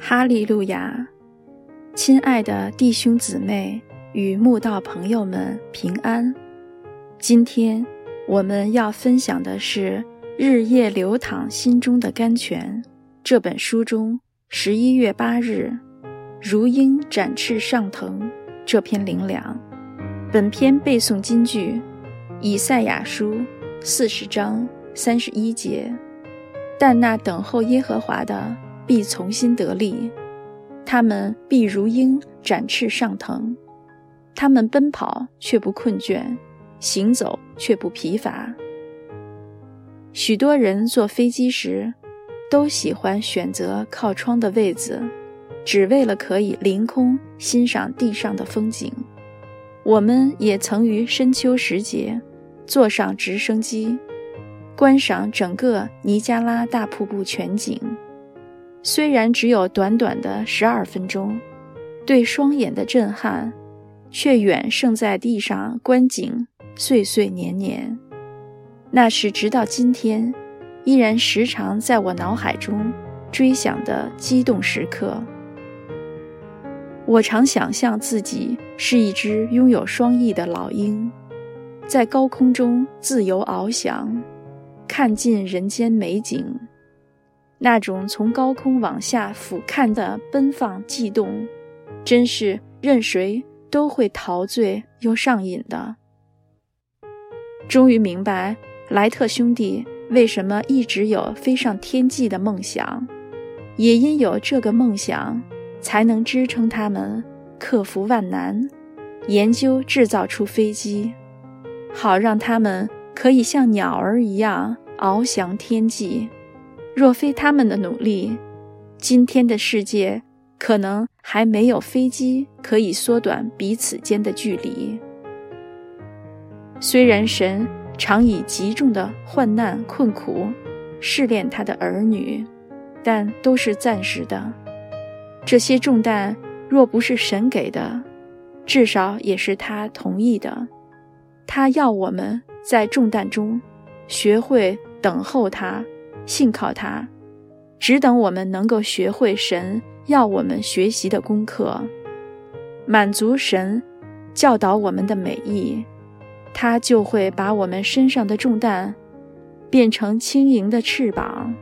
哈利路亚！亲爱的弟兄姊妹与慕道朋友们平安。今天我们要分享的是《日夜流淌心中的甘泉》这本书中十一月八日“如鹰展翅上腾”这篇灵粮。本篇背诵金句：以赛亚书四十章三十一节。但那等候耶和华的。必从心得力，他们必如鹰展翅上腾，他们奔跑却不困倦，行走却不疲乏。许多人坐飞机时，都喜欢选择靠窗的位子，只为了可以凌空欣赏地上的风景。我们也曾于深秋时节，坐上直升机，观赏整个尼加拉大瀑布全景。虽然只有短短的十二分钟，对双眼的震撼，却远胜在地上观景岁岁年年。那是直到今天，依然时常在我脑海中追想的激动时刻。我常想象自己是一只拥有双翼的老鹰，在高空中自由翱翔，看尽人间美景。那种从高空往下俯瞰的奔放悸动，真是任谁都会陶醉又上瘾的。终于明白莱特兄弟为什么一直有飞上天际的梦想，也因有这个梦想，才能支撑他们克服万难，研究制造出飞机，好让他们可以像鸟儿一样翱翔天际。若非他们的努力，今天的世界可能还没有飞机可以缩短彼此间的距离。虽然神常以极重的患难困苦试炼他的儿女，但都是暂时的。这些重担若不是神给的，至少也是他同意的。他要我们在重担中学会等候他。信靠他，只等我们能够学会神要我们学习的功课，满足神教导我们的美意，他就会把我们身上的重担变成轻盈的翅膀，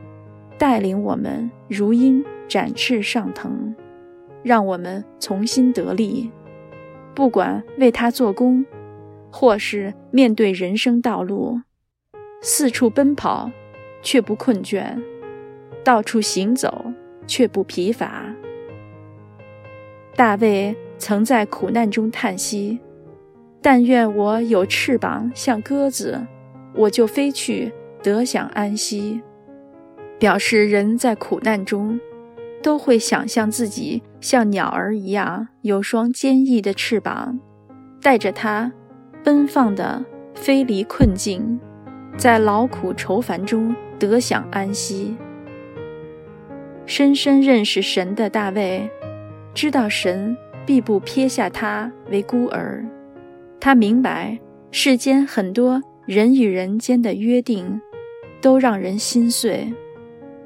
带领我们如鹰展翅上腾，让我们重新得力。不管为他做工，或是面对人生道路，四处奔跑。却不困倦，到处行走却不疲乏。大卫曾在苦难中叹息：“但愿我有翅膀，像鸽子，我就飞去，得享安息。”表示人在苦难中，都会想象自己像鸟儿一样，有双坚毅的翅膀，带着它，奔放地飞离困境，在劳苦愁烦中。得享安息。深深认识神的大卫，知道神必不撇下他为孤儿。他明白世间很多人与人间的约定，都让人心碎。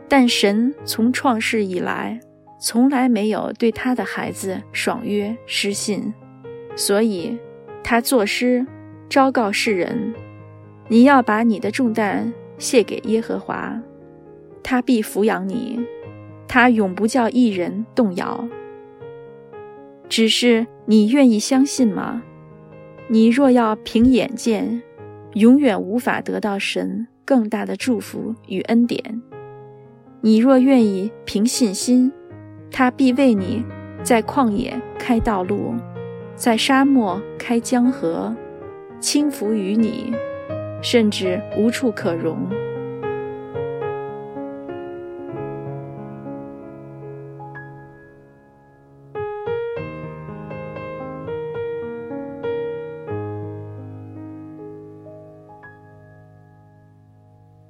但神从创世以来，从来没有对他的孩子爽约失信，所以，他作诗，昭告世人：你要把你的重担。谢给耶和华，他必抚养你，他永不叫一人动摇。只是你愿意相信吗？你若要凭眼见，永远无法得到神更大的祝福与恩典。你若愿意凭信心，他必为你在旷野开道路，在沙漠开江河，轻浮于你。甚至无处可容。